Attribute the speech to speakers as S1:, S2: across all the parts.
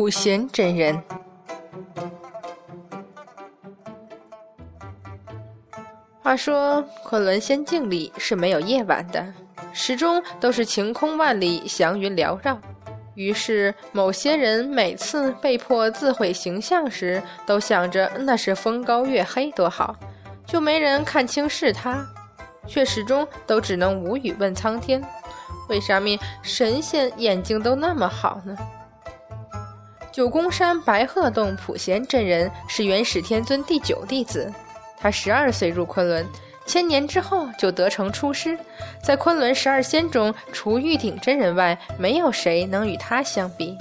S1: 普贤真人。话说，昆仑仙境里是没有夜晚的，始终都是晴空万里，祥云缭绕。于是，某些人每次被迫自毁形象时，都想着那是风高月黑多好，就没人看清是他，却始终都只能无语问苍天：为啥么神仙眼睛都那么好呢？九宫山白鹤洞普贤真人是元始天尊第九弟子，他十二岁入昆仑，千年之后就得成出师，在昆仑十二仙中，除玉鼎真人外，没有谁能与他相比。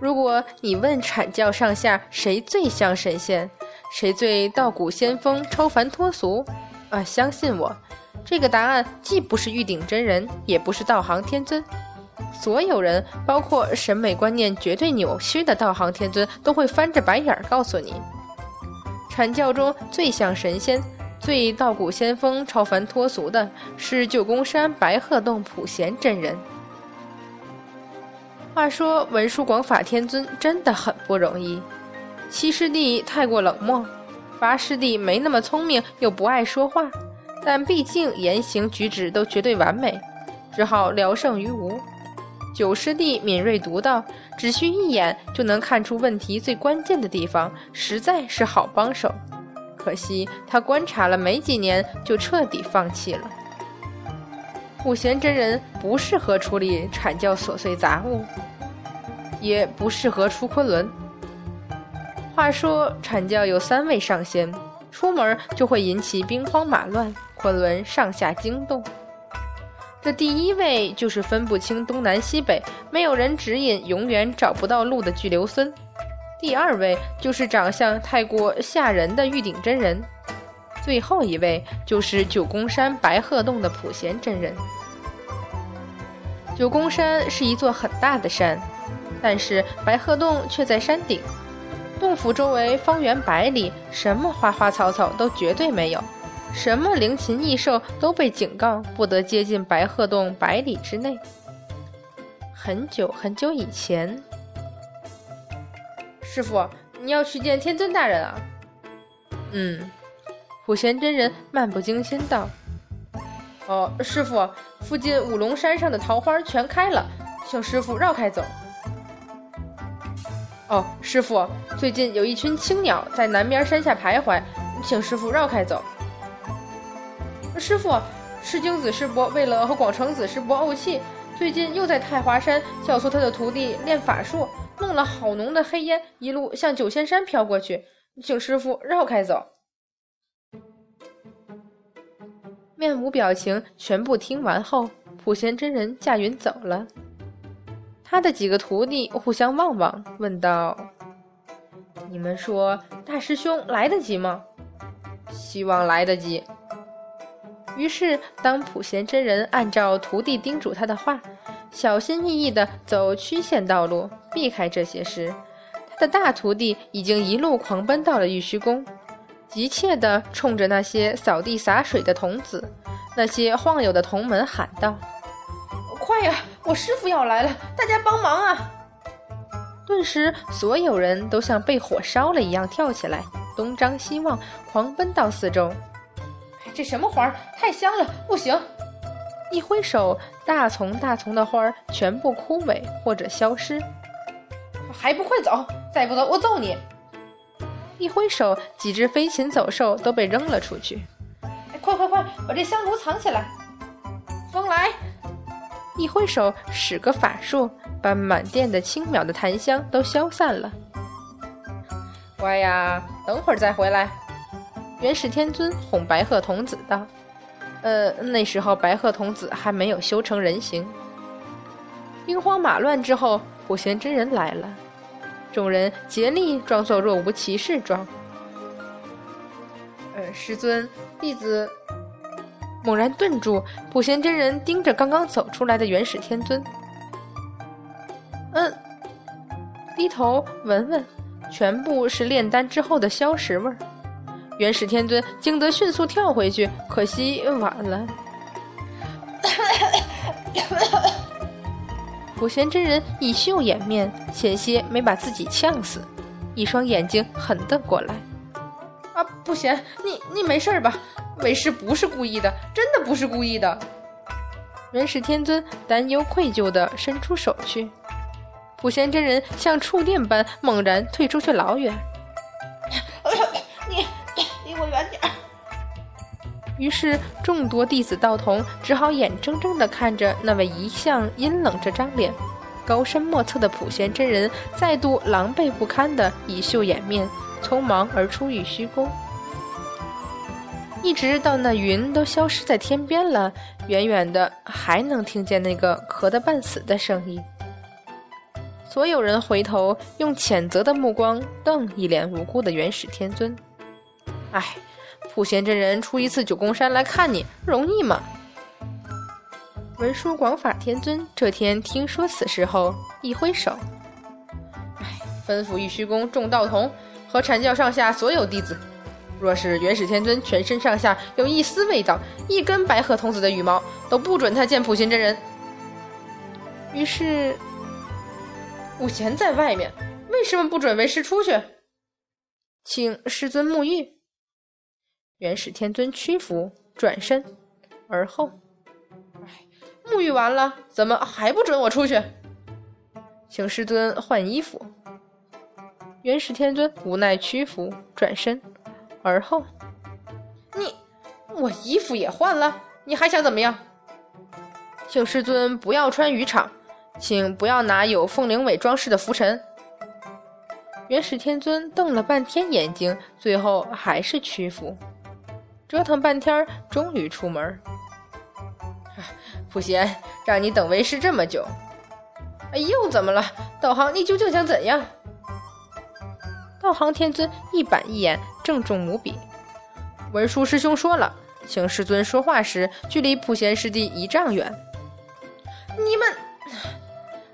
S1: 如果你问阐教上下谁最像神仙，谁最道骨仙风、超凡脱俗，啊，相信我，这个答案既不是玉鼎真人，也不是道行天尊。所有人，包括审美观念绝对扭曲的道行天尊，都会翻着白眼儿告诉你：阐教中最像神仙、最道骨仙风、超凡脱俗的是九宫山白鹤洞普贤真人。话说文殊广法天尊真的很不容易，七师弟太过冷漠，八师弟没那么聪明又不爱说话，但毕竟言行举止都绝对完美，只好聊胜于无。九师弟敏锐独到，只需一眼就能看出问题最关键的地方，实在是好帮手。可惜他观察了没几年，就彻底放弃了。普贤真人不适合处理阐教琐碎杂物，也不适合出昆仑。话说阐教有三位上仙，出门就会引起兵荒马乱，昆仑上下惊动。这第一位就是分不清东南西北，没有人指引，永远找不到路的巨留孙；第二位就是长相太过吓人的玉鼎真人；最后一位就是九宫山白鹤洞的普贤真人。九宫山是一座很大的山，但是白鹤洞却在山顶，洞府周围方圆百里，什么花花草草都绝对没有。什么灵禽异兽都被警告不得接近白鹤洞百里之内。很久很久以前，师傅，你要去见天尊大人啊？嗯，普贤真人漫不经心道：“哦，师傅，附近五龙山上的桃花全开了，请师傅绕开走。”哦，师傅，最近有一群青鸟在南边山下徘徊，请师傅绕开走。师傅，赤精子师伯为了和广成子师伯怄气，最近又在太华山教唆他的徒弟练法术，弄了好浓的黑烟，一路向九仙山飘过去，请师傅绕开走。面无表情，全部听完后，普贤真人驾云走了。他的几个徒弟互相望望，问道：“你们说大师兄来得及吗？”“希望来得及。”于是，当普贤真人按照徒弟叮嘱他的话，小心翼翼地走曲线道路，避开这些时，他的大徒弟已经一路狂奔到了玉虚宫，急切地冲着那些扫地洒水的童子、那些晃悠的童门喊道：“快呀，我师傅要来了，大家帮忙啊！”顿时，所有人都像被火烧了一样跳起来，东张西望，狂奔到四周。这什么花儿？太香了，不行！一挥手，大丛大丛的花儿全部枯萎或者消失。还不快走！再不走，我揍你！一挥手，几只飞禽走兽都被扔了出去。快快快，把这香炉藏起来！风来！一挥手，使个法术，把满殿的轻渺的檀香都消散了。乖呀，等会儿再回来。元始天尊哄白鹤童子道：“呃，那时候白鹤童子还没有修成人形。”兵荒马乱之后，普贤真人来了，众人竭力装作若无其事状。呃，师尊，弟子猛然顿住，普贤真人盯着刚刚走出来的元始天尊，嗯，低头闻闻，全部是炼丹之后的消食味儿。元始天尊惊得迅速跳回去，可惜晚了。普普贤真人以袖掩面，险些没把自己呛死，一双眼睛狠瞪过来。啊，不贤，你你没事吧？为师不是故意的，真的不是故意的。元始天尊担忧愧疚地伸出手去，普贤真人像触电般猛然退出去老远。你 于是众多弟子道童只好眼睁睁地看着那位一向阴冷着张脸、高深莫测的普贤真人再度狼狈不堪地以袖掩面，匆忙而出玉虚宫。一直到那云都消失在天边了，远远的还能听见那个咳得半死的声音。所有人回头用谴责的目光瞪一脸无辜的元始天尊。唉，普贤真人出一次九宫山来看你，容易吗？文殊广法天尊这天听说此事后，一挥手，唉，吩咐玉虚宫众道童和阐教上下所有弟子。若是元始天尊全身上下有一丝味道，一根白鹤童子的羽毛，都不准他见普贤真人。于是，普贤在外面，为什么不准为师出去？请师尊沐浴。元始天尊屈服，转身而后，沐浴完了，怎么还不准我出去？请师尊换衣服。元始天尊无奈屈服，转身。而后，你，我衣服也换了，你还想怎么样？请师尊不要穿渔场，请不要拿有凤翎尾装饰的拂尘。元始天尊瞪了半天眼睛，最后还是屈服，折腾半天，终于出门。普贤，让你等为师这么久，哎，又怎么了？道行，你究竟想怎样？道行天尊一板一眼。郑重无比，文殊师兄说了，请师尊说话时距离普贤师弟一丈远。你们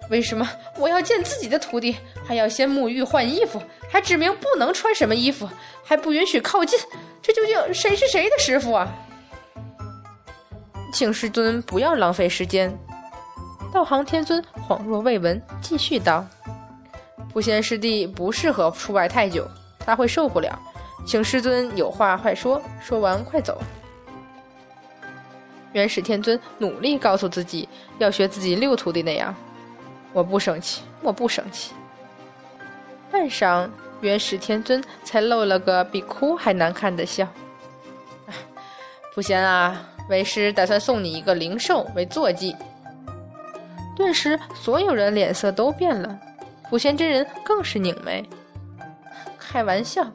S1: 为什么我要见自己的徒弟，还要先沐浴换衣服，还指明不能穿什么衣服，还不允许靠近？这究竟谁是谁的师傅啊？请师尊不要浪费时间。道行天尊恍若未闻，继续道：“普贤师弟不适合出外太久，他会受不了。”请师尊有话快说，说完快走。元始天尊努力告诉自己，要学自己六徒弟那样。我不生气，我不生气。半晌，元始天尊才露了个比哭还难看的笑。普贤啊，为师打算送你一个灵兽为坐骑。顿时，所有人脸色都变了，普贤真人更是拧眉。开玩笑。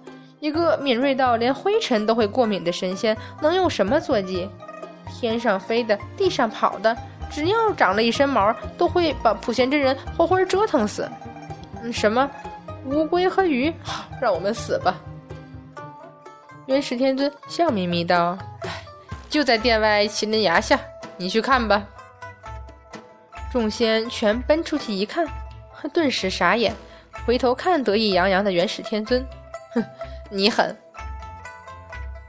S1: 一个敏锐到连灰尘都会过敏的神仙，能用什么坐骑？天上飞的，地上跑的，只要长了一身毛，都会把普贤真人活活折腾死。嗯什么乌龟和鱼？好，让我们死吧！元始天尊笑眯眯道：“ 就在殿外麒麟崖下，你去看吧。”众仙全奔出去一看，顿时傻眼，回头看得意洋洋的元始天尊，哼。你狠！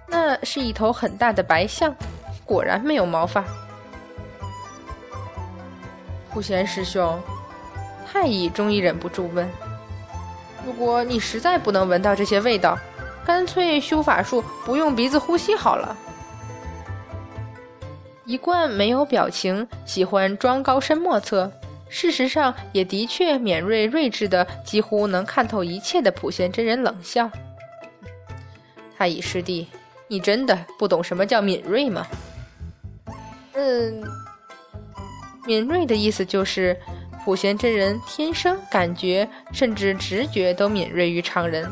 S1: 那是一头很大的白象，果然没有毛发。普贤师兄，太乙终于忍不住问：“如果你实在不能闻到这些味道，干脆修法术不用鼻子呼吸好了。”一贯没有表情、喜欢装高深莫测，事实上也的确敏锐睿智的，几乎能看透一切的普贤真人冷笑。太乙师弟，你真的不懂什么叫敏锐吗？嗯，敏锐的意思就是普贤真人天生感觉甚至直觉都敏锐于常人，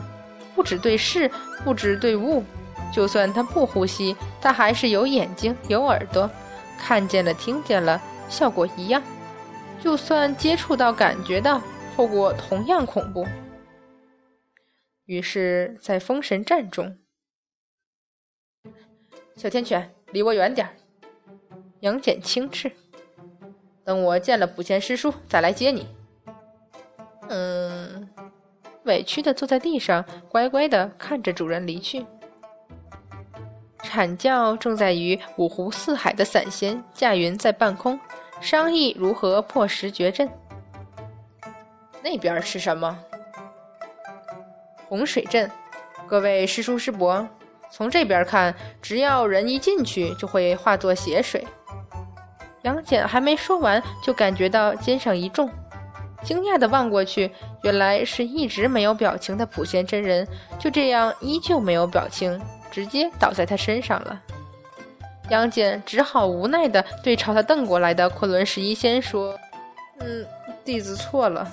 S1: 不止对事，不止对物，就算他不呼吸，他还是有眼睛有耳朵，看见了听见了，效果一样。就算接触到感觉到，后果同样恐怖。于是，在封神战中。小天犬，离我远点儿！杨戬轻斥。等我见了卜贤师叔，再来接你。嗯，委屈的坐在地上，乖乖的看着主人离去。阐教正在与五湖四海的散仙驾云在半空，商议如何破十绝阵。那边是什么？洪水镇。各位师叔师伯，从这边看，只要人一进去，就会化作血水。杨戬还没说完，就感觉到肩上一重，惊讶地望过去，原来是一直没有表情的普贤真人，就这样依旧没有表情，直接倒在他身上了。杨戬只好无奈地对朝他瞪过来的昆仑十一仙说：“嗯，弟子错了。”